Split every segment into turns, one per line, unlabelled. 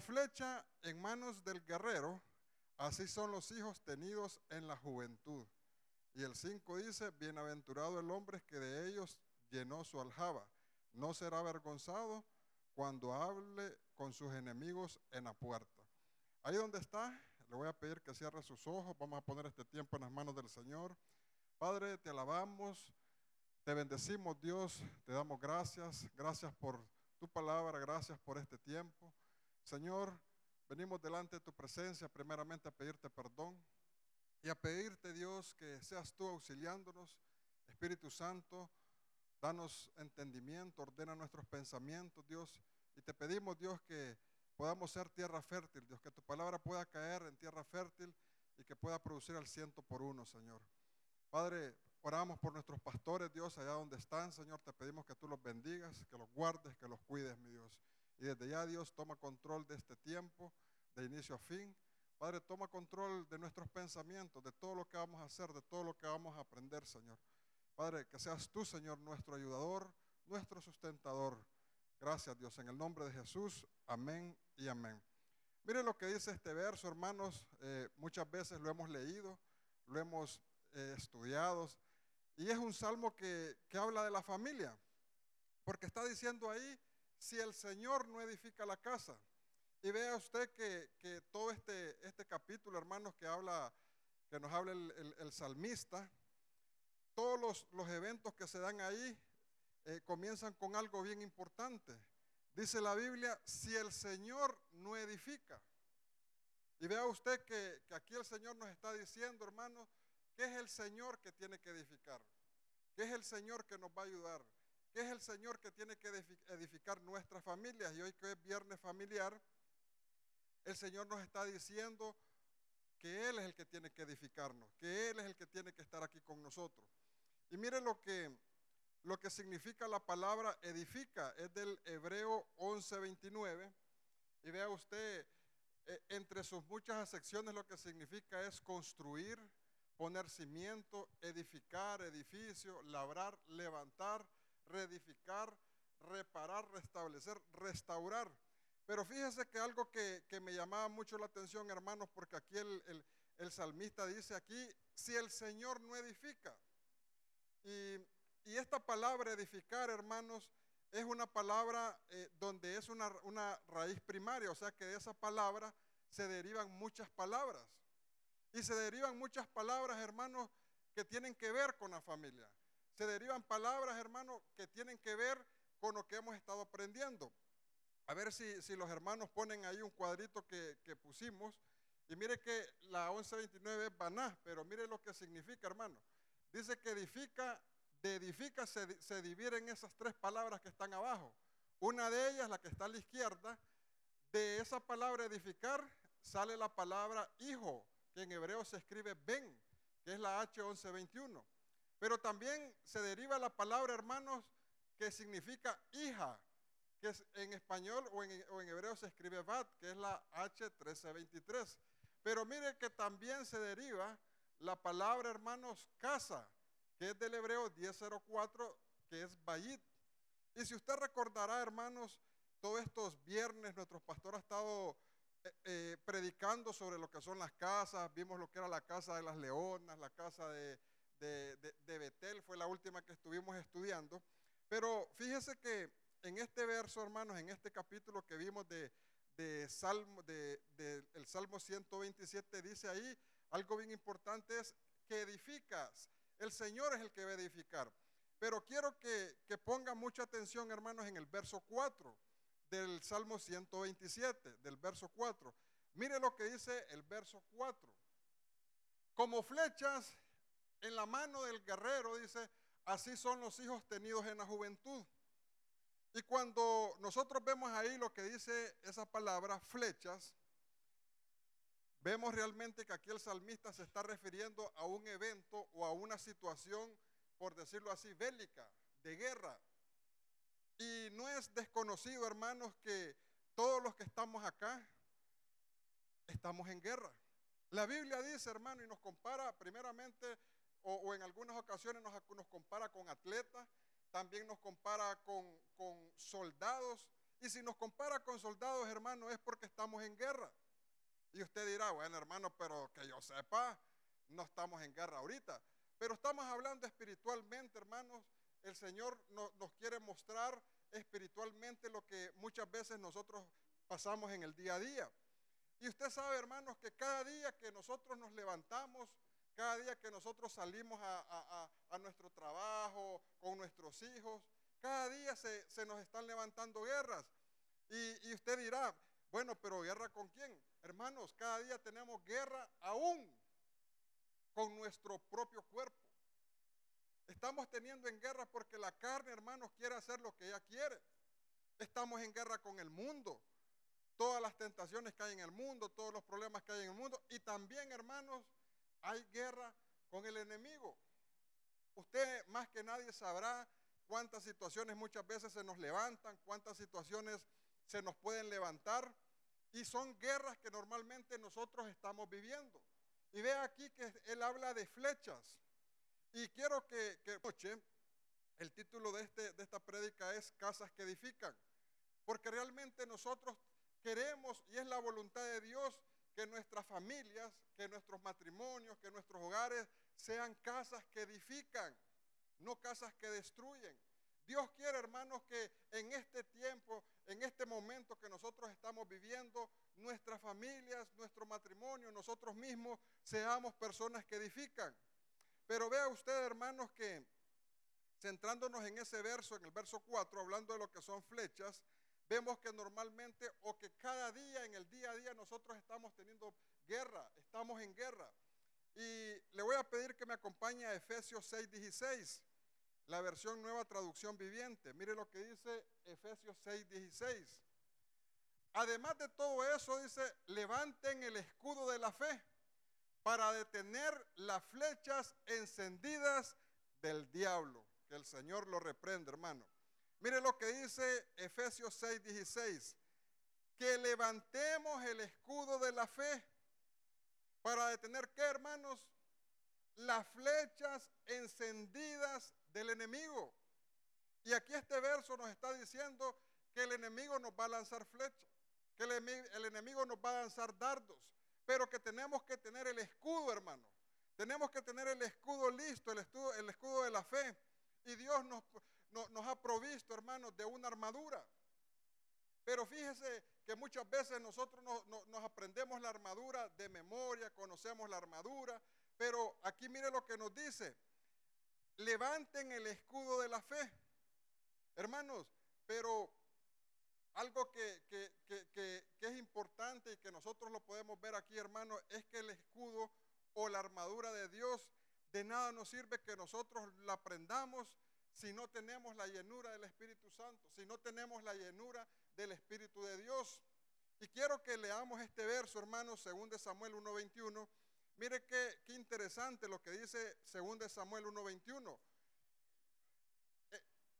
Flecha en manos del guerrero, así son los hijos tenidos en la juventud. Y el 5 dice, bienaventurado el hombre que de ellos llenó su aljaba. No será avergonzado cuando hable con sus enemigos en la puerta. Ahí donde está, le voy a pedir que cierre sus ojos. Vamos a poner este tiempo en las manos del Señor. Padre, te alabamos, te bendecimos Dios, te damos gracias. Gracias por tu palabra, gracias por este tiempo. Señor, venimos delante de tu presencia primeramente a pedirte perdón y a pedirte Dios que seas tú auxiliándonos. Espíritu Santo, danos entendimiento, ordena nuestros pensamientos, Dios. Y te pedimos, Dios, que podamos ser tierra fértil, Dios, que tu palabra pueda caer en tierra fértil y que pueda producir al ciento por uno, Señor. Padre, oramos por nuestros pastores, Dios, allá donde están, Señor. Te pedimos que tú los bendigas, que los guardes, que los cuides, mi Dios. Y desde ya, Dios, toma control de este tiempo, de inicio a fin. Padre, toma control de nuestros pensamientos, de todo lo que vamos a hacer, de todo lo que vamos a aprender, Señor. Padre, que seas tú, Señor, nuestro ayudador, nuestro sustentador. Gracias, Dios, en el nombre de Jesús. Amén y amén. Miren lo que dice este verso, hermanos. Eh, muchas veces lo hemos leído, lo hemos eh, estudiado. Y es un salmo que, habla de la familia. Porque está diciendo ahí, si el Señor no edifica la casa. Y vea usted que, todo este, este capítulo, hermanos, que habla, que nos habla el salmista, todos los, eventos que se dan ahí eh, comienzan con algo bien importante. Dice la Biblia, si el Señor no edifica. Y vea usted que, aquí el Señor nos está diciendo, hermanos, que es el Señor que tiene que edificar, que es el Señor que nos va a ayudar, que es el Señor que tiene que edificar nuestras familias. Y hoy que es viernes familiar, el Señor nos está diciendo que Él es el que tiene que edificarnos, que Él es el que tiene que estar aquí con nosotros. Y mire lo que, lo que significa la palabra edifica, es del Hebreo 11:29. Y vea usted, eh, entre sus muchas secciones lo que significa es construir, poner cimiento, edificar, edificio, labrar, levantar, reedificar, reparar, restablecer, restaurar. Pero fíjese que algo que, me llamaba mucho la atención, hermanos, porque aquí el, el salmista dice aquí, si el Señor no edifica, y, esta palabra edificar, hermanos, es una palabra eh, donde es una, raíz primaria, o sea que de esa palabra se derivan muchas palabras. Y se derivan muchas palabras, hermanos, que tienen que ver con la familia. Se derivan palabras, hermanos, que tienen que ver con lo que hemos estado aprendiendo. A ver si, los hermanos ponen ahí un cuadrito que, que pusimos. Y mire que la 1129 es baná, pero mire lo que significa, hermano. Dice que edifica, de edifica se, se divide en esas tres palabras que están abajo. Una de ellas, la que está a la izquierda, de esa palabra edificar sale la palabra hijo, que en hebreo se escribe ben, que es la H1121. Pero también se deriva la palabra, hermanos, que significa hija, que en español o en, hebreo se escribe bat, que es la H1323. Pero mire que también se deriva la palabra, hermanos, casa, que es del hebreo 1004, que es Bayit. Y si usted recordará, hermanos, todos estos viernes nuestro pastor ha estado eh, eh, predicando sobre lo que son las casas. Vimos lo que era la casa de las leonas, la casa de, de, Betel, fue la última que estuvimos estudiando. Pero fíjese que en este verso, hermanos, en este capítulo que vimos de, Salmo, de, el Salmo 127, dice ahí, algo bien importante es que edificas. El Señor es el que va a edificar. Pero quiero que, que mucha atención, hermanos, en el verso 4 del Salmo 127, del verso 4. Mire lo que dice el verso 4. Como flechas en la mano del guerrero, dice, así son los hijos tenidos en la juventud. Y cuando nosotros vemos ahí lo que dice esa palabra, flechas, vemos realmente que aquí el salmista se está refiriendo a un evento o a una situación, por decirlo así, bélica, de guerra. Y no es desconocido, hermanos, que todos los que estamos acá estamos en guerra. La Biblia dice, hermano, y nos compara primeramente, o, en algunas ocasiones nos, nos, compara con atletas, también nos compara con, con soldados, Y si nos compara con soldados, hermano, es porque estamos en guerra. Y usted dirá, bueno, hermano, pero que yo sepa, no estamos en guerra ahorita. Pero estamos hablando espiritualmente, hermanos. El Señor nos quiere mostrar espiritualmente lo que muchas veces nosotros pasamos en el día a día. Y usted sabe, hermanos, que cada día que nosotros nos levantamos, cada día que nosotros salimos a, nuestro trabajo, con nuestros hijos, cada día se, nos están levantando guerras. Y, usted dirá, bueno, pero guerra con quién? Hermanos, cada día tenemos guerra aún con nuestro propio cuerpo. Estamos teniendo en guerra porque la carne, hermanos, quiere hacer lo que ella quiere. Estamos en guerra con el mundo. Todas las tentaciones que hay en el mundo, todos los problemas que hay en el mundo. Y también, hermanos, hay guerra con el enemigo. Usted más que nadie sabrá cuántas situaciones muchas veces se nos levantan, cuántas situaciones se nos pueden levantar. Y son guerras que normalmente nosotros estamos viviendo. Y ve aquí que él habla de flechas. Y quiero que, que el título de, este, de esta prédica es Casas que edifican. Porque realmente nosotros queremos, y es la voluntad de Dios, que nuestras familias, que nuestros matrimonios, que nuestros hogares sean casas que edifican, no casas que destruyen. Dios quiere, hermanos, que en este tiempo, en este momento que nosotros estamos viviendo, nuestras familias, nuestro matrimonio, nosotros mismos, seamos personas que edifican. Pero vea usted, hermanos, que centrándonos en ese verso, en el verso 4, hablando de lo que son flechas, vemos que normalmente o que cada día, en el día a día, nosotros estamos teniendo guerra, estamos en guerra. Y le voy a pedir que me acompañe a Efesios 6, 16, la versión nueva traducción viviente. Mire lo que dice Efesios 6, 16. Además de todo eso, dice, levanten el escudo de la fe para detener las flechas encendidas del diablo. Que el Señor lo reprenda, hermano. Mire lo que dice Efesios 6, 16. Que levantemos el escudo de la fe para detener, ¿qué, hermanos? Las flechas encendidas del enemigo. Y aquí este verso nos está diciendo que el enemigo nos va a lanzar flechas, que el, enemigo nos va a lanzar dardos, pero que tenemos que tener el escudo, hermano. Tenemos que tener el escudo listo, el escudo, el escudo de la fe. Y Dios nos, nos ha provisto, hermanos, de una armadura. Pero fíjese que muchas veces nosotros nos aprendemos la armadura de memoria, conocemos la armadura, pero aquí mire lo que nos dice. Levanten el escudo de la fe. Hermanos, pero algo que, es importante y que nosotros lo podemos ver aquí, hermano, es que el escudo o la armadura de Dios de nada nos sirve que nosotros la aprendamos si no tenemos la llenura del Espíritu Santo, si no tenemos la llenura del Espíritu de Dios. Y quiero que leamos este verso, hermano, según de Samuel 1.21. Mire qué, interesante lo que dice según de Samuel 1.21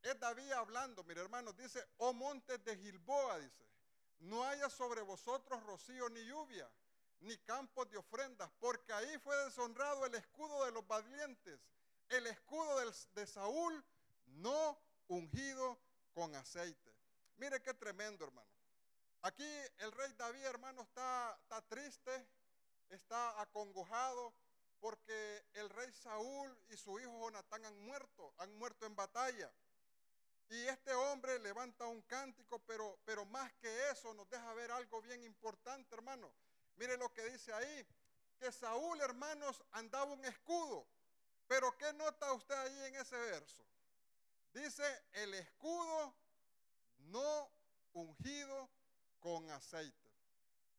es David hablando, mire hermanos, dice, oh montes de Gilboa, dice, no haya sobre vosotros rocío ni lluvia, ni campos de ofrendas, porque ahí fue deshonrado el escudo de los valientes, el escudo de Saúl no ungido con aceite. Mire qué tremendo, hermano. Aquí el rey David, hermano, está, triste, está acongojado, porque el rey Saúl y su hijo Jonatán han muerto, han muerto en batalla. Y este hombre levanta un cántico, pero, pero más que eso nos deja ver algo bien importante, hermano. Mire lo que dice ahí, que Saúl, hermanos, andaba un escudo. Pero ¿qué nota usted ahí en ese verso? Dice, el escudo no ungido con aceite.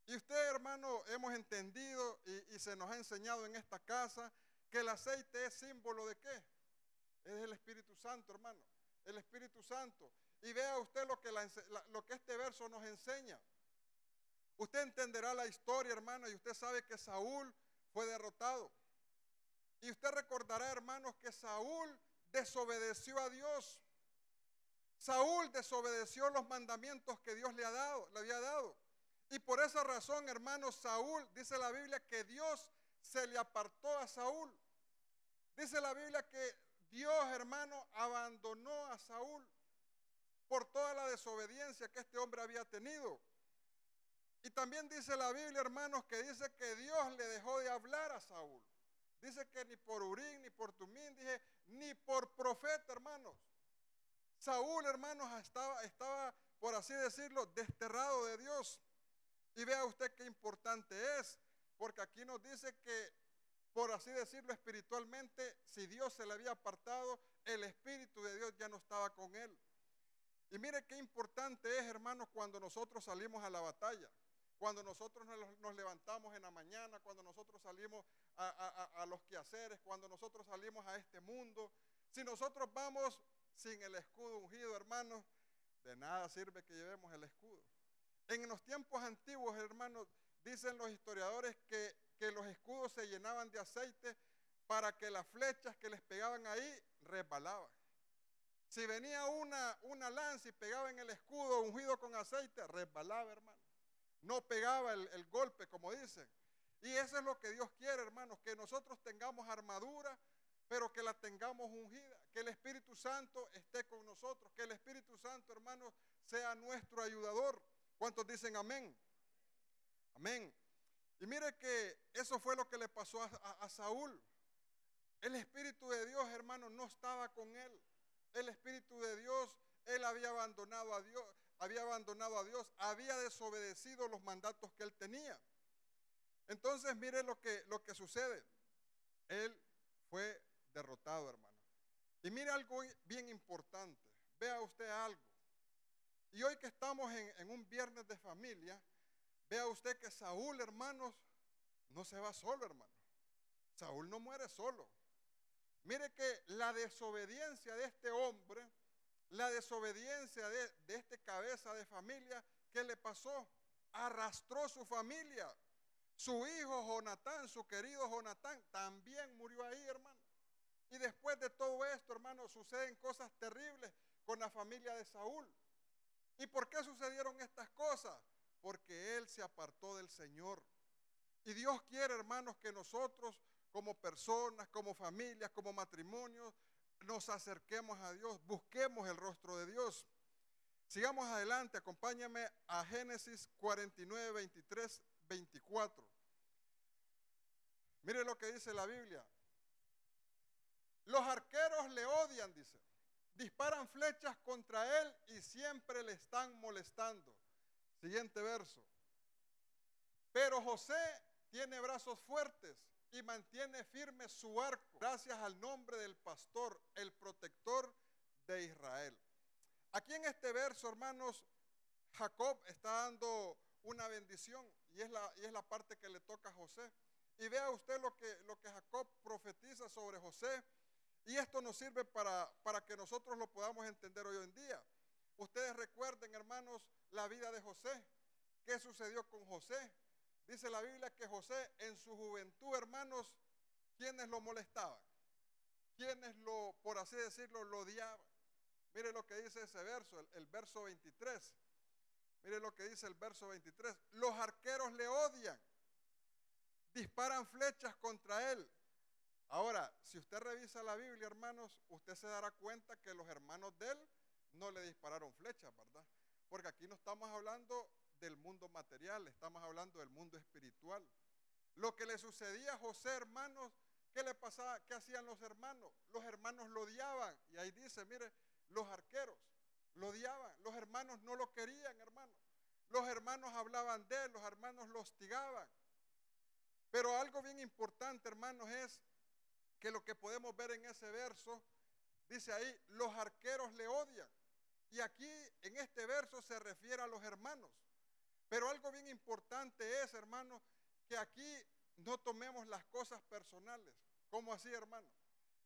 Y usted, hermano, hemos entendido y, se nos ha enseñado en esta casa que el aceite es símbolo de qué? Es el Espíritu Santo, hermano el Espíritu Santo. Y vea usted lo que, lo que este verso nos enseña. Usted entenderá la historia, hermano, y usted sabe que Saúl fue derrotado. Y usted recordará, hermanos, que Saúl desobedeció a Dios. Saúl desobedeció los mandamientos que Dios le, ha dado, le había dado. Y por esa razón, hermanos, Saúl, dice la Biblia, que Dios se le apartó a Saúl. Dice la Biblia que Dios, hermano, abandonó a Saúl. por toda la desobediencia que este hombre había tenido. Y también dice la Biblia, hermanos, que dice que Dios le dejó de hablar a Saúl. Dice que ni por Urín, ni por Tumín, dije, ni por profeta, hermanos. Saúl, hermanos, estaba, estaba, por así decirlo, desterrado de Dios. Y vea usted qué importante es, porque aquí nos dice que, por así decirlo, espiritualmente, si Dios se le había apartado, el Espíritu de Dios ya no estaba con él. Y mire qué importante es, hermanos, cuando nosotros salimos a la batalla, cuando nosotros nos levantamos en la mañana, cuando nosotros salimos a, los quehaceres, cuando nosotros salimos a este mundo. Si nosotros vamos sin el escudo ungido, hermanos, de nada sirve que llevemos el escudo. En los tiempos antiguos, hermanos, dicen los historiadores que, los escudos se llenaban de aceite para que las flechas que les pegaban ahí resbalaban. Si venía una, una lanza y pegaba en el escudo ungido con aceite, resbalaba, hermano. No pegaba el, el golpe, como dicen. Y eso es lo que Dios quiere, hermanos, que nosotros tengamos armadura, pero que la tengamos ungida, que el Espíritu Santo esté con nosotros, que el Espíritu Santo, hermanos, sea nuestro ayudador. ¿Cuántos dicen amén? Amén. Y mire que eso fue lo que le pasó a, a Saúl. El Espíritu de Dios, hermanos, no estaba con él. El Espíritu de Dios, él había abandonado a Dios, había abandonado a Dios, había desobedecido los mandatos que él tenía. Entonces, mire lo que, lo que sucede. Él fue derrotado, hermano. Y mire algo bien importante. Vea usted algo. Y hoy que estamos en, en un viernes de familia, vea usted que Saúl, hermanos, no se va solo, hermano. Saúl no muere solo. Mire que la desobediencia de este hombre, la desobediencia de, este cabeza de familia, ¿qué le pasó? Arrastró su familia. Su hijo Jonatán, su querido Jonatán, también murió ahí, hermano. Y después de todo esto, hermano, suceden cosas terribles con la familia de Saúl. ¿Y por qué sucedieron estas cosas? Porque él se apartó del Señor. Y Dios quiere, hermanos, que nosotros como personas, como familias, como matrimonios, nos acerquemos a Dios, busquemos el rostro de Dios. Sigamos adelante, acompáñame a Génesis 49, 23, 24. Mire lo que dice la Biblia. Los arqueros le odian, dice. Disparan flechas contra él y siempre le están molestando. Siguiente verso. Pero José tiene brazos fuertes y mantiene firme su arco gracias al nombre del pastor, el protector de Israel. Aquí en este verso, hermanos, Jacob está dando una bendición y es la, y es la parte que le toca a José. Y vea usted lo que, lo que Jacob profetiza sobre José. Y esto nos sirve para, para que nosotros lo podamos entender hoy en día. Ustedes recuerden, hermanos, la vida de José. ¿Qué sucedió con José? Dice la Biblia que José en su juventud, hermanos, ¿quiénes lo molestaban? ¿Quiénes lo, por así decirlo, lo odiaban? Mire lo que dice ese verso, el, el verso 23. Mire lo que dice el verso 23. Los arqueros le odian disparan flechas contra él. Ahora, si usted revisa la Biblia, hermanos, usted se dará cuenta que los hermanos de él no le dispararon flechas, ¿verdad? Porque aquí no estamos hablando del mundo material, estamos hablando del mundo espiritual. Lo que le sucedía a José, hermanos, ¿qué le pasaba? ¿Qué hacían los hermanos? Los hermanos lo odiaban. Y ahí dice, mire, los arqueros lo odiaban. Los hermanos no lo querían, hermanos. Los hermanos hablaban de él, los hermanos lo hostigaban. Pero algo bien importante, hermanos, es que lo que podemos ver en ese verso, dice ahí, los arqueros le odian. Y aquí en este verso se refiere a los hermanos. Pero algo bien importante es, hermanos, que aquí no tomemos las cosas personales. ¿Cómo así, hermano?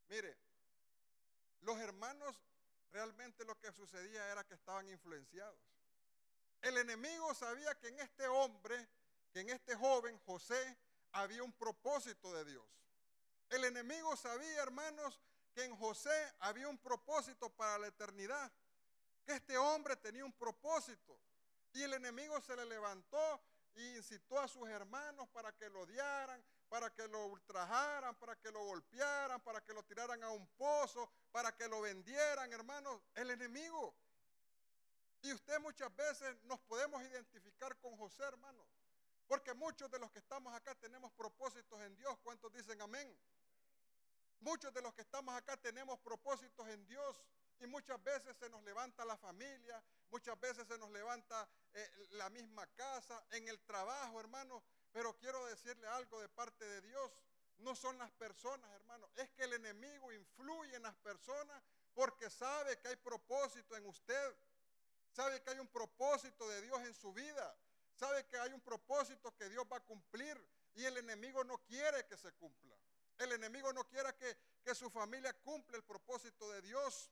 Mire, los hermanos realmente lo que sucedía era que estaban influenciados. El enemigo sabía que en este hombre, que en este joven, José, había un propósito de Dios. El enemigo sabía, hermanos, que en José había un propósito para la eternidad, que este hombre tenía un propósito. Y el enemigo se le levantó e incitó a sus hermanos para que lo odiaran, para que lo ultrajaran, para que lo golpearan, para que lo tiraran a un pozo, para que lo vendieran, hermanos. El enemigo. Y usted muchas veces nos podemos identificar con José, hermano. Porque muchos de los que estamos acá tenemos propósitos en Dios. ¿Cuántos dicen amén? Muchos de los que estamos acá tenemos propósitos en Dios. Y muchas veces se nos levanta la familia, muchas veces se nos levanta eh, la misma casa, en el trabajo, hermano. Pero quiero decirle algo de parte de Dios. No son las personas, hermano. Es que el enemigo influye en las personas porque sabe que hay propósito en usted. Sabe que hay un propósito de Dios en su vida. Sabe que hay un propósito que Dios va a cumplir. Y el enemigo no quiere que se cumpla. El enemigo no quiere que, que su familia cumpla el propósito de Dios.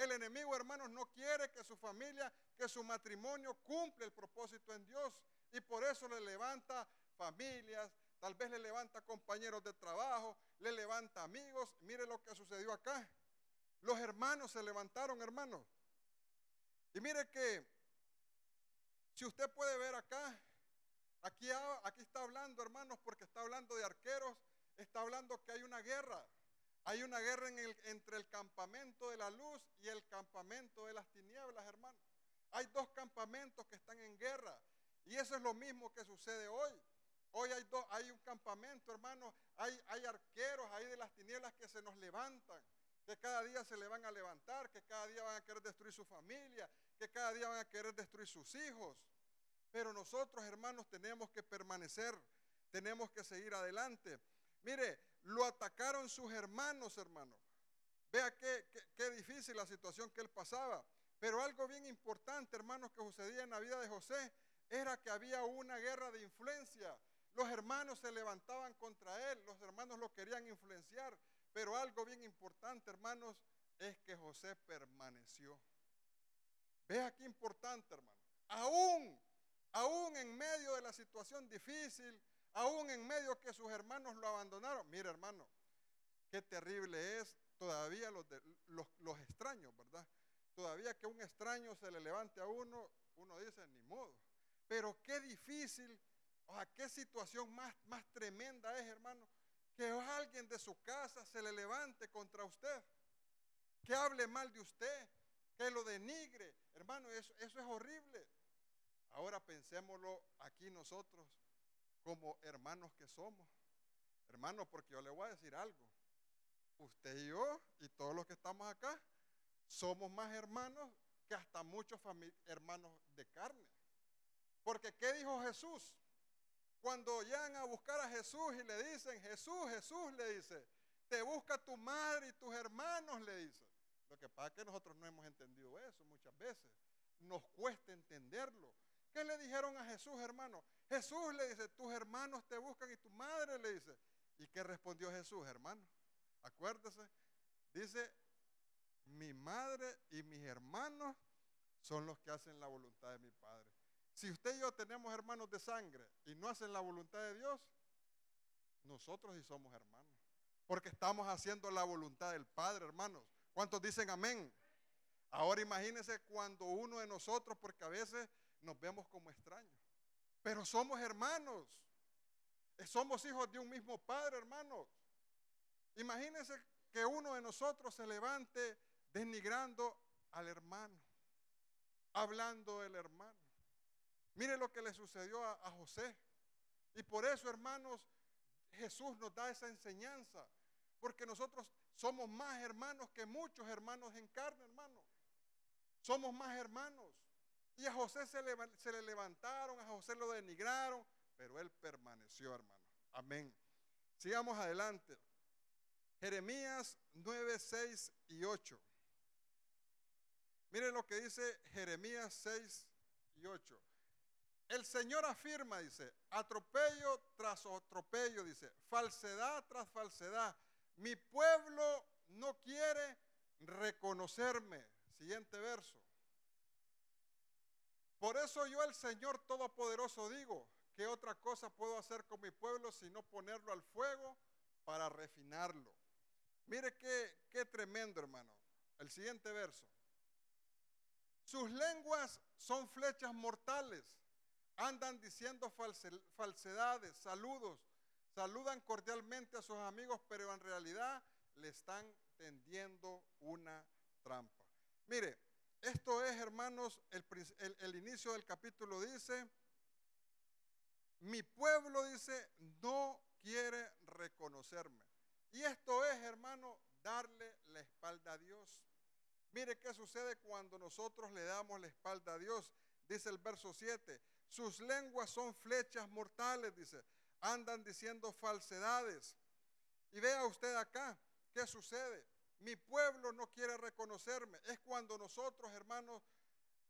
El enemigo, hermanos, no quiere que su familia, que su matrimonio cumpla el propósito en Dios. Y por eso le levanta familias, tal vez le levanta compañeros de trabajo, le levanta amigos. Mire lo que sucedió acá. Los hermanos se levantaron, hermanos. Y mire que, si usted puede ver acá, aquí, aquí está hablando, hermanos, porque está hablando de arqueros, está hablando que hay una guerra. Hay una guerra entre el campamento de la luz y el campamento de las tinieblas, hermanos. Hay dos campamentos que están en guerra. Y eso es lo mismo que sucede hoy. Hoy hay, un campamento, hermanos. Hay, hay arqueros ahí de las tinieblas que se nos levantan que cada día se le van a levantar, que cada día van a querer destruir su familia, que cada día van a querer destruir sus hijos. Pero nosotros, hermanos, tenemos que permanecer, tenemos que seguir adelante. Mire, lo atacaron sus hermanos, hermanos. Vea qué, qué, difícil la situación que él pasaba. Pero algo bien importante, hermanos, que sucedía en la vida de José, era que había una guerra de influencia. Los hermanos se levantaban contra él, los hermanos lo querían influenciar. Pero algo bien importante, hermanos, es que José permaneció. Vea qué importante, hermano. Aún, aún en medio de la situación difícil, aún en medio que sus hermanos lo abandonaron. Mire, hermano, qué terrible es todavía los, los, extraños, ¿verdad? Todavía que un extraño se le levante a uno, uno dice, ni modo. Pero qué difícil, o sea, qué situación más, más tremenda es, hermano, que alguien de su casa se le levante contra usted, que hable mal de usted, que lo denigre. Hermano, eso, eso es horrible. Ahora pensémoslo aquí nosotros como hermanos que somos. Hermanos, porque yo le voy a decir algo. Usted y yo y todos los que estamos acá somos más hermanos que hasta muchos hermanos de carne. Porque ¿qué dijo Jesús? Cuando llegan a buscar a Jesús y le dicen, Jesús, Jesús le dice, te busca tu madre y tus hermanos, le dice. Lo que pasa es que nosotros no hemos entendido eso muchas veces. Nos cuesta entenderlo. ¿Qué le dijeron a Jesús, hermano? Jesús le dice, tus hermanos te buscan y tu madre le dice. ¿Y qué respondió Jesús, hermano? Acuérdese. Dice, mi madre y mis hermanos son los que hacen la voluntad de mi Padre. Si usted y yo tenemos hermanos de sangre y no hacen la voluntad de Dios, nosotros sí somos hermanos. Porque estamos haciendo la voluntad del Padre, hermanos. ¿Cuántos dicen amén? Ahora imagínense cuando uno de nosotros, porque a veces nos vemos como extraños, pero somos hermanos. Eh, somos hijos de un mismo Padre, hermanos. Imagínense que uno de nosotros se levante denigrando al hermano, hablando del hermano. Mire lo que le sucedió a, José. Y por eso, hermanos, Jesús nos da esa enseñanza. Porque nosotros somos más hermanos que muchos hermanos en carne, hermanos. Somos más hermanos. Y a José se le, levantaron, a José lo denigraron, pero él permaneció, hermano. Amén. Sigamos adelante. Jeremías 9, 6 y 8. Mire lo que dice Jeremías 6 y 8. El Señor afirma, dice, atropello tras atropello, dice, falsedad tras falsedad. Mi pueblo no quiere reconocerme. Siguiente verso. Por eso yo, el Señor Todopoderoso, digo, ¿qué otra cosa puedo hacer con mi pueblo sino ponerlo al fuego para refinarlo? Mire qué, qué tremendo, hermano. El siguiente verso. Sus lenguas son flechas mortales andan diciendo falsedades, saludos, saludan cordialmente a sus amigos, pero en realidad le están tendiendo una trampa. Mire, Esto es, hermanos, el, inicio del capítulo dice, mi pueblo dice, no quiere reconocerme. Y esto es, hermano, darle la espalda a Dios. Mire qué sucede cuando nosotros le damos la espalda a Dios. Dice el verso 7, sus lenguas son flechas mortales, dice, andan diciendo falsedades. Y vea usted acá, ¿qué sucede? Mi pueblo no quiere reconocerme. Es cuando nosotros, hermanos,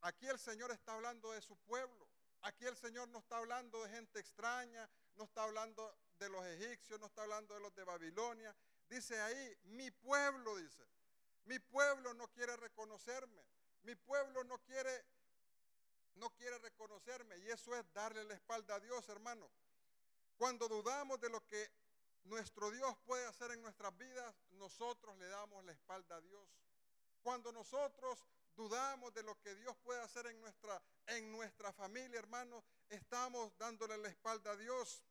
aquí el Señor está hablando de su pueblo. Aquí el Señor no está hablando de gente extraña, no está hablando de los egipcios, no está hablando de los de Babilonia. Dice ahí, mi pueblo, dice, mi pueblo no quiere reconocerme. Mi pueblo no quiere, no quiere reconocerme. Y eso es darle la espalda a Dios, hermano. Cuando dudamos de lo que nuestro Dios puede hacer en nuestras vidas, nosotros le damos la espalda a Dios. Cuando nosotros dudamos de lo que Dios puede hacer en nuestra, en nuestra familia, hermanos, estamos dándole la espalda a Dios.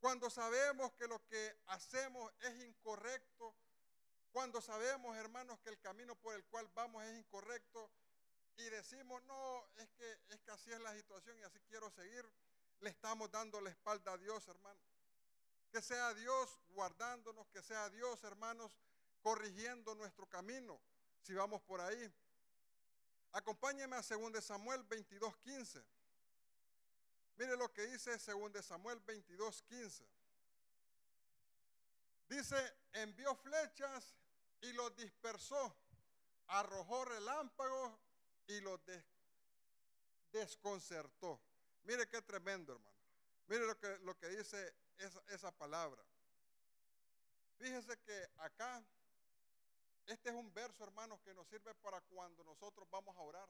Cuando sabemos que lo que hacemos es incorrecto, cuando sabemos, hermanos, que el camino por el cual vamos es incorrecto y decimos, no, es que, es que así es la situación y así quiero seguir, le estamos dando la espalda a Dios, hermano. Que sea Dios guardándonos, que sea Dios, hermanos, corrigiendo nuestro camino, si vamos por ahí. Acompáñeme a 2 Samuel 22:15. Mire lo que dice 2 Samuel 22:15. Dice, envió flechas y los dispersó, arrojó relámpagos y los desconcertó. Mire qué tremendo, hermano. Mire lo que, lo que dice esa, palabra. Fíjese que acá, este es un verso, hermanos, que nos sirve para cuando nosotros vamos a orar.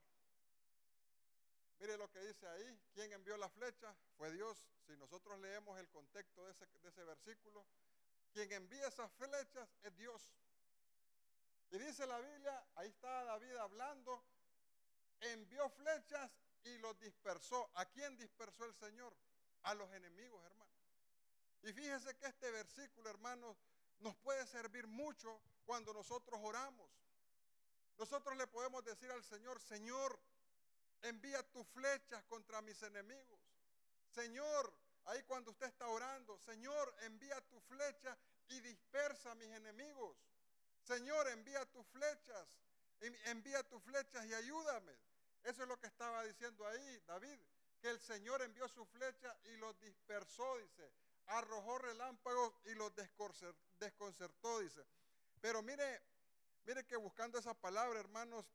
Mire lo que dice ahí. ¿Quién envió la flecha? Fue Dios. Si nosotros leemos el contexto de ese, de ese versículo, quien envía esas flechas es Dios. Y dice la Biblia, ahí está David hablando, envió flechas y los dispersó. ¿A quién dispersó el Señor? A los enemigos, hermano. Y fíjese que este versículo, hermanos, nos puede servir mucho cuando nosotros oramos. Nosotros le podemos decir al Señor, Señor, envía tus flechas contra mis enemigos. Señor, ahí cuando usted está orando, Señor, envía tu flecha y dispersa a mis enemigos. Señor, envía tus flechas, envía tus flechas y ayúdame. Eso es lo que estaba diciendo ahí David, que el Señor envió su flecha y los dispersó, dice, arrojó relámpagos y los desconcertó, dice. Pero mire, mire que buscando esa palabra, hermanos,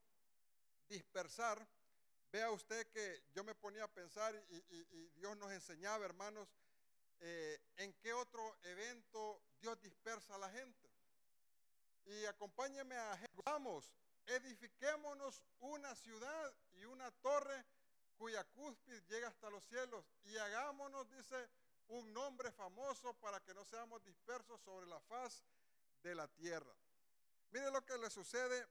dispersar, vea usted que yo me ponía a pensar y, Dios nos enseñaba, hermanos, eh, en qué otro evento Dios dispersa a la gente. Y acompáñeme a vamos, edifiquémonos una ciudad y una torre cuya cúspide llega hasta los cielos y hagámonos, dice, un nombre famoso para que no seamos dispersos sobre la faz de la tierra. Mire lo que le sucede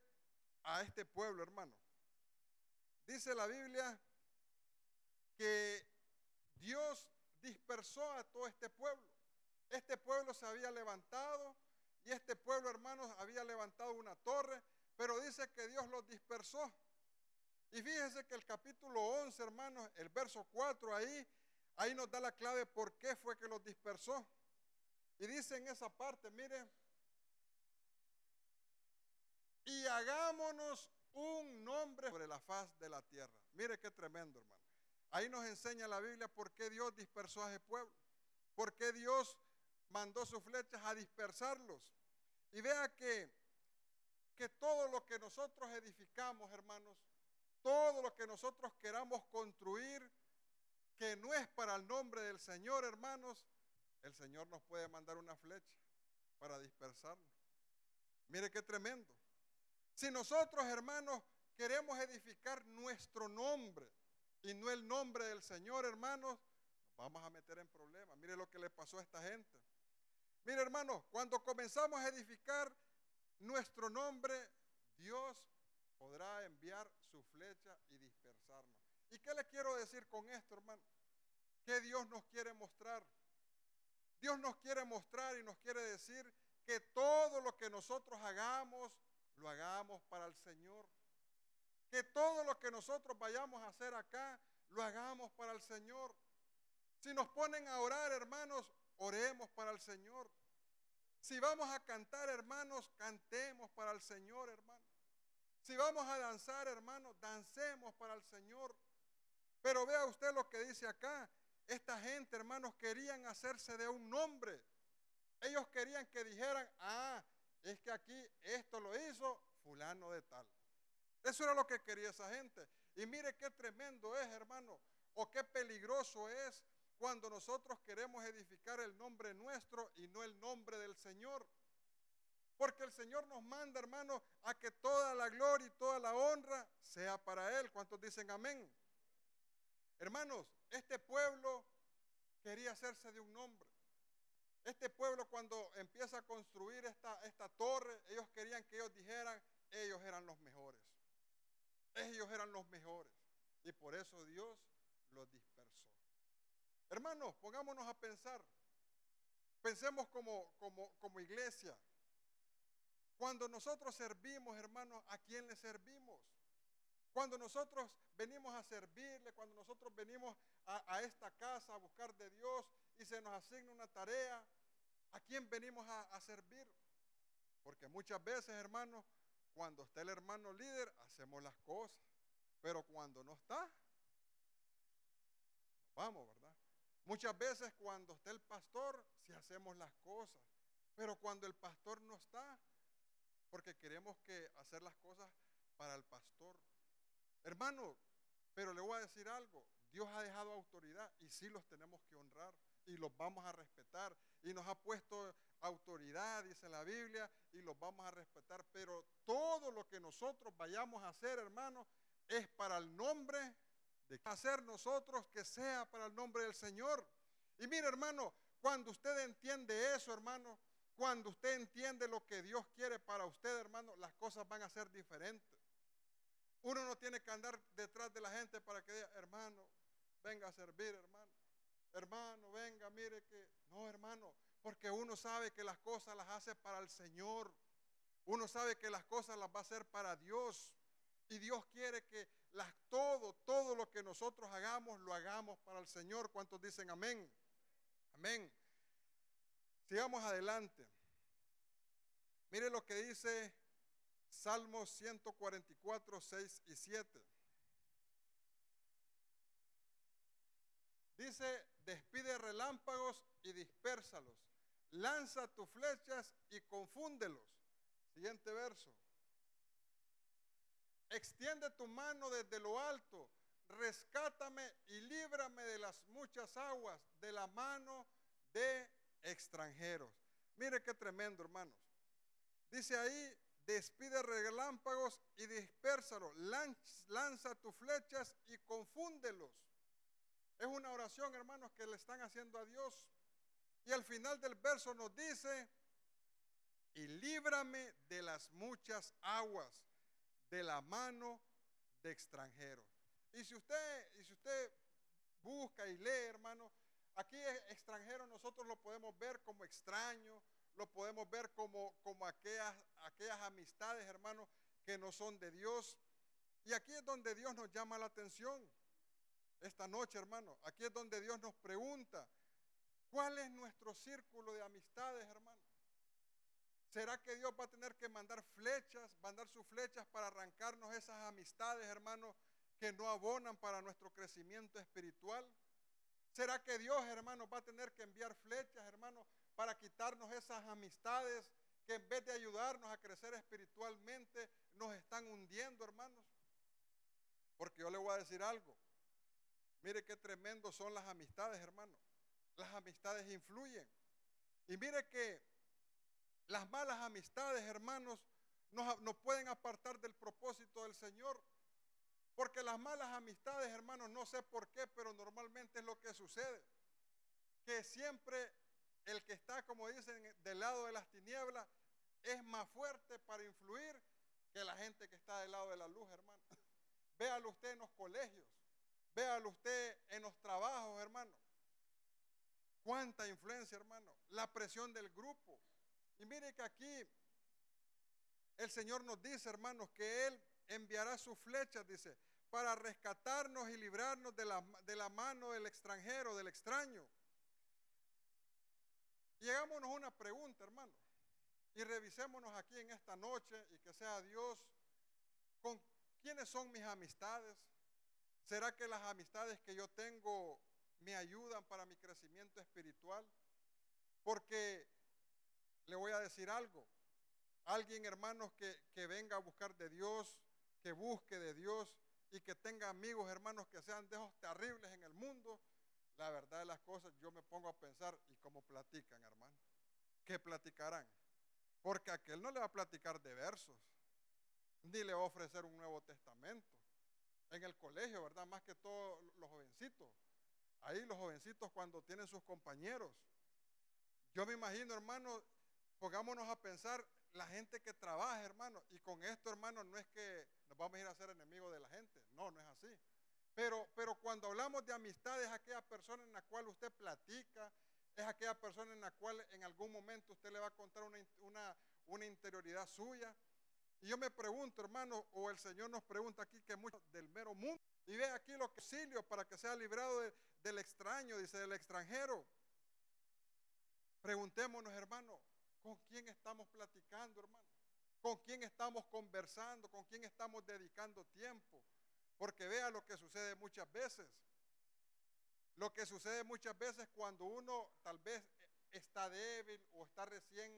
a este pueblo, hermano. Dice la Biblia que Dios dispersó a todo este pueblo. Este pueblo se había levantado y este pueblo, hermanos, había levantado una torre, pero dice que Dios los dispersó. Y fíjese que el capítulo 11, hermanos, el verso 4 ahí, Ahí nos da la clave por qué fue que los dispersó. Y dice en esa parte, mire, y hagámonos un nombre sobre la faz de la tierra. Mire qué tremendo, hermano. Ahí nos enseña la Biblia por qué Dios dispersó a ese pueblo. Por qué Dios mandó sus flechas a dispersarlos. Y vea que, que todo lo que nosotros edificamos, hermanos, todo lo que nosotros queramos construir, que no es para el nombre del Señor, hermanos, el Señor nos puede mandar una flecha para dispersarlo. Mire qué tremendo. Si nosotros, hermanos, queremos edificar nuestro nombre y no el nombre del Señor, hermanos, nos vamos a meter en problemas. Mire lo que le pasó a esta gente. Mire, hermanos, cuando comenzamos a edificar nuestro nombre, Dios podrá enviar su flecha y dispersarnos. ¿Y qué le quiero decir con esto, hermano? ¿Qué Dios nos quiere mostrar? Dios nos quiere mostrar y nos quiere decir que todo lo que nosotros hagamos, lo hagamos para el Señor. Que todo lo que nosotros vayamos a hacer acá, lo hagamos para el Señor. Si nos ponen a orar, hermanos, oremos para el Señor. Si vamos a cantar, hermanos, cantemos para el Señor, hermanos. Si vamos a danzar, hermanos, dancemos para el Señor. Pero vea usted lo que dice acá. Esta gente, hermanos, querían hacerse de un nombre. Ellos querían que dijeran, ah, es que aquí esto lo hizo fulano de tal. Eso era lo que quería esa gente. Y mire qué tremendo es, hermano, o qué peligroso es cuando nosotros queremos edificar el nombre nuestro y no el nombre del Señor. Porque el Señor nos manda, hermano, a que toda la gloria y toda la honra sea para Él. ¿Cuántos dicen amén? Hermanos, este pueblo quería hacerse de un nombre. Este pueblo cuando empieza a construir esta, esta torre, ellos querían que ellos dijeran, ellos eran los mejores. Ellos eran los mejores. Y por eso Dios los dispersó. Hermanos, pongámonos a pensar. Pensemos como, como, como iglesia. Cuando nosotros servimos, hermanos, ¿a quién le servimos? Cuando nosotros venimos a servirle, cuando nosotros venimos a, esta casa a buscar de Dios y se nos asigna una tarea, ¿a quién venimos a, servir? Porque muchas veces, hermanos, cuando está el hermano líder, hacemos las cosas. Pero cuando no está, vamos, ¿verdad? Muchas veces cuando está el pastor, sí hacemos las cosas. Pero cuando el pastor no está, porque queremos que hacer las cosas para el pastor. Hermano, pero le voy a decir algo. Dios ha dejado autoridad y sí los tenemos que honrar y los vamos a respetar. Y nos ha puesto autoridad, dice la Biblia, y los vamos a respetar. Pero todo lo que nosotros vayamos a hacer, hermano, es para el nombre de hacer nosotros que sea para el nombre del Señor. Y mire, hermano, cuando usted entiende eso, hermano, cuando usted entiende lo que Dios quiere para usted, hermano, las cosas van a ser diferentes. Uno no tiene que andar detrás de la gente para que diga, hermano, venga a servir, hermano. Hermano, venga, mire que... No, hermano, porque uno sabe que las cosas las hace para el Señor. Uno sabe que las cosas las va a hacer para Dios. Y Dios quiere que las, todo, todo lo que nosotros hagamos, lo hagamos para el Señor. ¿Cuántos dicen amén? Amén. Sigamos adelante. Mire lo que dice Salmos 144, 6 y 7. Dice, despide relámpagos y dispérsalos. Lanza tus flechas y confúndelos. Siguiente verso. Extiende tu mano desde lo alto. Rescátame y líbrame de las muchas aguas, de la mano de extranjeros. Mire qué tremendo, hermanos. Dice ahí, despide relámpagos y dispérsalos, lanza tus flechas y confúndelos. Es una oración, hermanos, que le están haciendo a Dios. Y al final del verso nos dice, y líbrame de las muchas aguas, de la mano de extranjeros. Y si usted, y si usted busca y lee, hermano, aquí extranjero nosotros lo podemos ver como extraño, lo podemos ver como, como aquellas, aquellas amistades, hermanos, que no son de Dios. Y aquí es donde Dios nos llama la atención. Esta noche, hermano, aquí es donde Dios nos pregunta, ¿cuál es nuestro círculo de amistades, hermano? ¿Será que Dios va a tener que mandar flechas, mandar sus flechas para arrancarnos esas amistades, hermano, que no abonan para nuestro crecimiento espiritual? ¿Será que Dios, hermano, va a tener que enviar flechas, hermano, para quitarnos esas amistades que en vez de ayudarnos a crecer espiritualmente, nos están hundiendo, hermanos. Porque yo le voy a decir algo. Mire qué tremendo son las amistades, hermanos. Las amistades influyen. Y mire que las malas amistades, hermanos, nos, nos pueden apartar del propósito del Señor. Porque las malas amistades, hermanos, no sé por qué, pero normalmente es lo que sucede. Que siempre el que está, como dicen, del lado de las tinieblas, es más fuerte para influir que la gente que está del lado de la luz, hermano. Véalo usted en los colegios, véalo usted en los trabajos, hermano. Cuánta influencia, hermano. La presión del grupo. Y mire que aquí el Señor nos dice, hermanos, que Él enviará sus flechas, dice, para rescatarnos y librarnos de la, de la mano del extranjero, del extraño. A una pregunta, hermano, y revisémonos aquí en esta noche y que sea Dios con quiénes son mis amistades. ¿Será que las amistades que yo tengo me ayudan para mi crecimiento espiritual? Porque le voy a decir algo. Alguien, hermanos, que, que venga a buscar de Dios, que busque de Dios y que tenga amigos, hermanos, que sean de esos terribles en el mundo, la verdad de las cosas, yo me pongo a pensar, ¿y cómo platican, hermano? ¿Qué platicarán? Porque aquel no le va a platicar de versos, ni le va a ofrecer un Nuevo Testamento. En el colegio, ¿verdad? Más que todos los jovencitos. Ahí los jovencitos cuando tienen sus compañeros. Yo me imagino, hermano, pongámonos a pensar la gente que trabaja, hermano. Y con esto, hermano, no es que nos vamos a ir a ser enemigos de la gente. No, no es así. Pero, pero cuando hablamos de amistad es aquella persona en la cual usted platica, es aquella persona en la cual en algún momento usted le va a contar una, una, interioridad suya. Y yo me pregunto, hermano, o el Señor nos pregunta aquí que mucho del mero mundo. Y ve aquí los auxilios para que sea librado del extraño, dice, del extranjero. Preguntémonos, hermano, ¿con quién estamos platicando, hermano? ¿Con quién estamos conversando? ¿Con quién estamos dedicando tiempo? Porque vea lo que sucede muchas veces. Lo que sucede muchas veces cuando uno tal vez está débil o está recién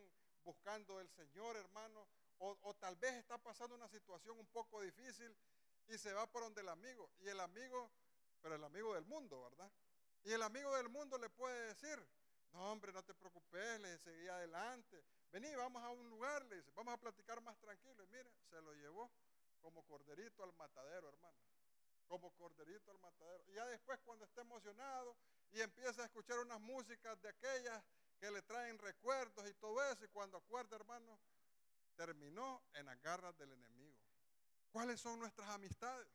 buscando el Señor, hermano, o, tal vez está pasando una situación un poco difícil y se va por donde el amigo. Y el amigo, pero el amigo del mundo, ¿verdad? Y el amigo del mundo le puede decir, no hombre, no te preocupes, le seguí adelante. Vení, vamos a un lugar, le dice, vamos a platicar más tranquilo. Y mire, se lo llevó como corderito al matadero, hermano. Como corderito al matadero. Y ya después cuando está emocionado y empieza a escuchar unas músicas de aquellas que le traen recuerdos y todo eso, y cuando acuerda, hermano, terminó en las garras del enemigo. ¿Cuáles son nuestras amistades?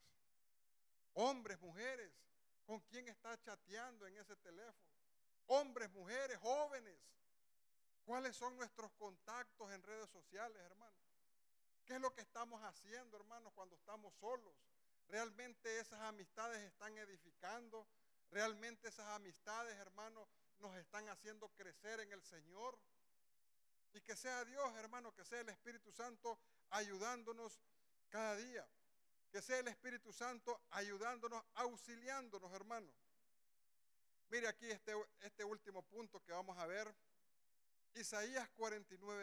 Hombres, mujeres, ¿con quién está chateando en ese teléfono? Hombres, mujeres, jóvenes. ¿Cuáles son nuestros contactos en redes sociales, hermano? ¿Qué es lo que estamos haciendo, hermanos, cuando estamos solos? ¿Realmente esas amistades están edificando? ¿Realmente esas amistades, hermanos, nos están haciendo crecer en el Señor? Y que sea Dios, hermano, que sea el Espíritu Santo ayudándonos cada día. Que sea el Espíritu Santo ayudándonos, auxiliándonos, hermano. Mire aquí este, este último punto que vamos a ver. Isaías 49, 2.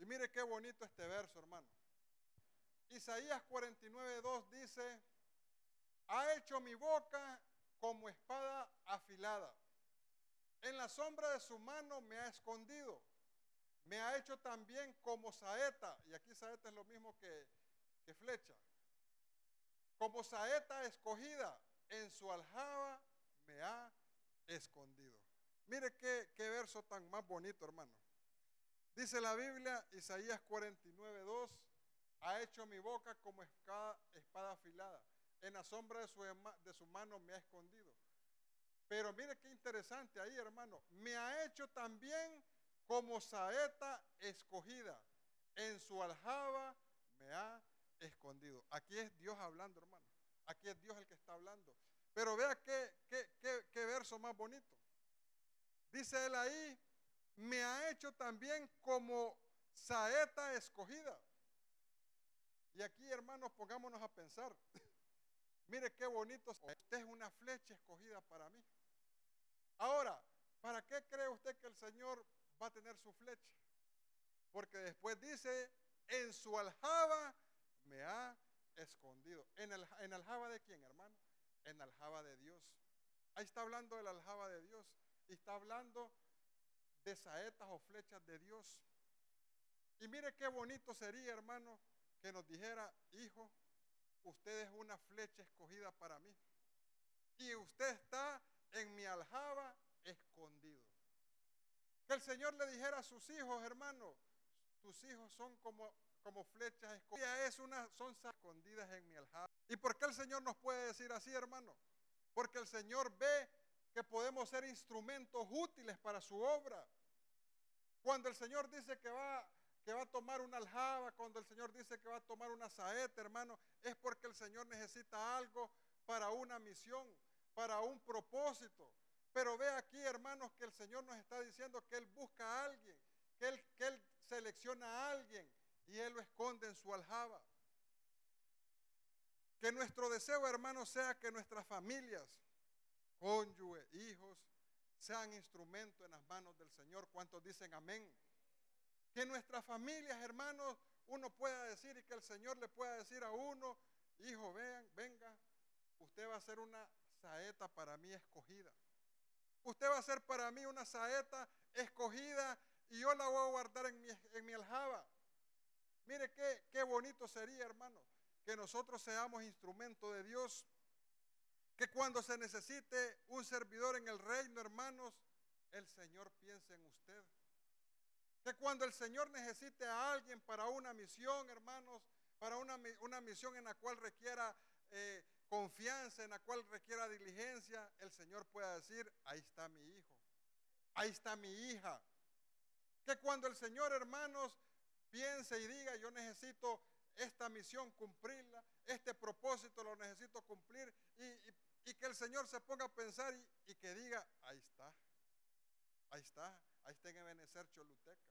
Y mire qué bonito este verso, hermano. Isaías 49, 2 dice, ha hecho mi boca como espada afilada. En la sombra de su mano me ha escondido. Me ha hecho también como saeta. Y aquí saeta es lo mismo que, que flecha. Como saeta escogida. En su aljaba me ha escondido. Mire qué, qué verso tan más bonito, hermano. Dice la Biblia, Isaías 49, 2, ha hecho mi boca como espada, afilada. En la sombra de su, de su mano me ha escondido. Pero mire qué interesante ahí, hermano. Me ha hecho también como saeta escogida. En su aljaba me ha escondido. Aquí es Dios hablando, hermano. Aquí es Dios el que está hablando. Pero vea qué, qué, qué, qué verso más bonito. Dice él ahí, me ha hecho también como saeta escogida. Y aquí, hermanos, pongámonos a pensar. Mire qué bonito. Usted es una flecha escogida para mí. Ahora, ¿para qué cree usted que el Señor va a tener su flecha? Porque después dice, en su aljaba me ha escondido. ¿En, el, en aljaba de quién, hermano? En aljaba de Dios. Ahí está hablando del aljaba de Dios. Y está hablando de saetas o flechas de Dios. Y mire qué bonito sería, hermano, que nos dijera, hijo, usted es una flecha escogida para mí. Y usted está en mi aljaba escondido. Que el Señor le dijera a sus hijos, hermano, tus hijos son como, como flechas escondidas. Es una, son escondidas en mi aljaba. ¿Y por qué el Señor nos puede decir así, hermano? Porque el Señor ve que podemos ser instrumentos útiles para su obra. Cuando el Señor dice que va que va a tomar una aljaba, cuando el Señor dice que va a tomar una saeta, hermano, es porque el Señor necesita algo para una misión, para un propósito. Pero ve aquí, hermanos, que el Señor nos está diciendo que Él busca a alguien, que Él, que Él selecciona a alguien y Él lo esconde en su aljaba. Que nuestro deseo, hermanos, sea que nuestras familias, cónyuge, hijos, sean instrumentos en las manos del Señor. ¿Cuántos dicen amén? Que nuestras familias, hermanos, uno pueda decir y que el Señor le pueda decir a uno, hijo, vean, venga, usted va a ser una saeta para mí escogida. Usted va a ser para mí una saeta escogida y yo la voy a guardar en mi, en mi aljaba. Mire qué, qué bonito sería, hermano, que nosotros seamos instrumento de Dios. Que cuando se necesite un servidor en el reino, hermanos, el Señor piense en usted. Que cuando el Señor necesite a alguien para una misión, hermanos, para una, una misión en la cual requiera eh, confianza, en la cual requiera diligencia, el Señor pueda decir, ahí está mi hijo, ahí está mi hija. Que cuando el Señor, hermanos, piense y diga, yo necesito esta misión cumplirla, este propósito lo necesito cumplir, y, que el Señor se ponga a pensar y, que diga, ahí está, ahí está, ahí está en Ebenezer Choluteca,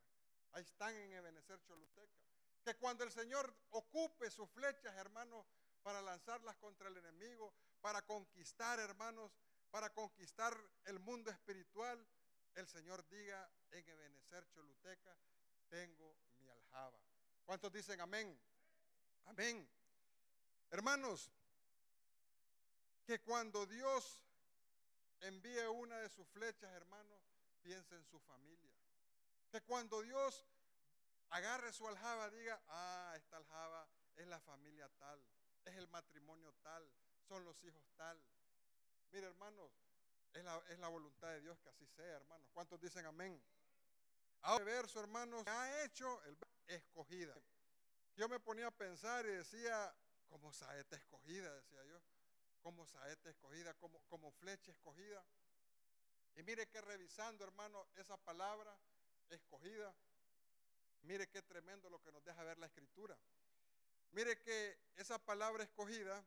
ahí están en Ebenezer Choluteca. Que cuando el Señor ocupe sus flechas, hermanos, para lanzarlas contra el enemigo, para conquistar, hermanos, para conquistar el mundo espiritual, el Señor diga en Ebenezer Choluteca, tengo mi aljaba. ¿Cuántos dicen amén? Amén. Hermanos, que cuando Dios envíe una de sus flechas, hermanos, piense en su familia. Que cuando Dios agarre su aljaba, diga, ah, esta aljaba es la familia tal es el matrimonio tal, son los hijos tal. Mire, hermanos, es la, es la voluntad de Dios que así sea, hermanos. ¿Cuántos dicen amén? Ahora, verso, hermanos, ha hecho el escogida. Yo me ponía a pensar y decía, como saeta escogida, decía yo, como saeta escogida, como, como flecha escogida. Y mire que revisando, hermano, esa palabra escogida, mire qué tremendo lo que nos deja ver la escritura. Mire que esa palabra escogida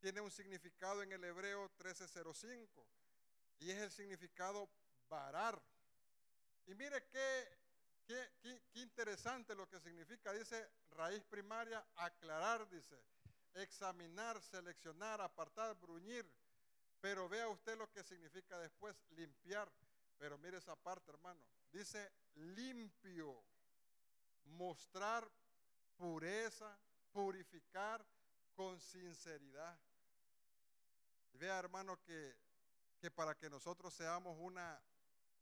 tiene un significado en el hebreo 1305 y es el significado varar. Y mire qué, qué, interesante lo que significa. Dice raíz primaria, aclarar, dice, examinar, seleccionar, apartar, bruñir. Pero vea usted lo que significa después, limpiar. Pero mire esa parte, hermano. Dice limpio, mostrar pureza, purificar con sinceridad. Vea, hermano, que, que para que nosotros seamos una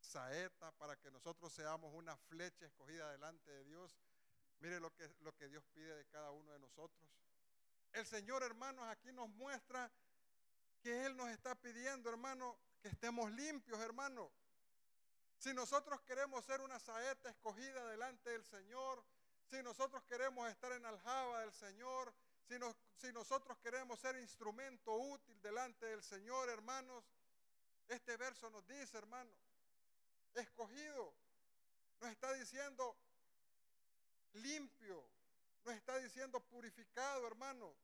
saeta, para que nosotros seamos una flecha escogida delante de Dios, mire lo que, lo que Dios pide de cada uno de nosotros. El Señor, hermanos, aquí nos muestra que Él nos está pidiendo, hermano, que estemos limpios, hermano. Si nosotros queremos ser una saeta escogida delante del Señor, si nosotros queremos estar en aljaba del Señor, si, si nosotros queremos ser instrumento útil delante del Señor, hermanos, este verso nos dice, hermano, escogido, nos está diciendo limpio, nos está diciendo purificado, hermano.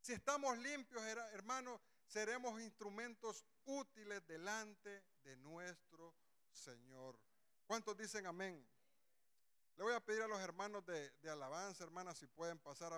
Si estamos limpios, hermano, seremos instrumentos útiles delante de nuestro Señor. ¿Cuántos dicen amén? Le voy a pedir a los hermanos de, alabanza, hermanas, si pueden pasar a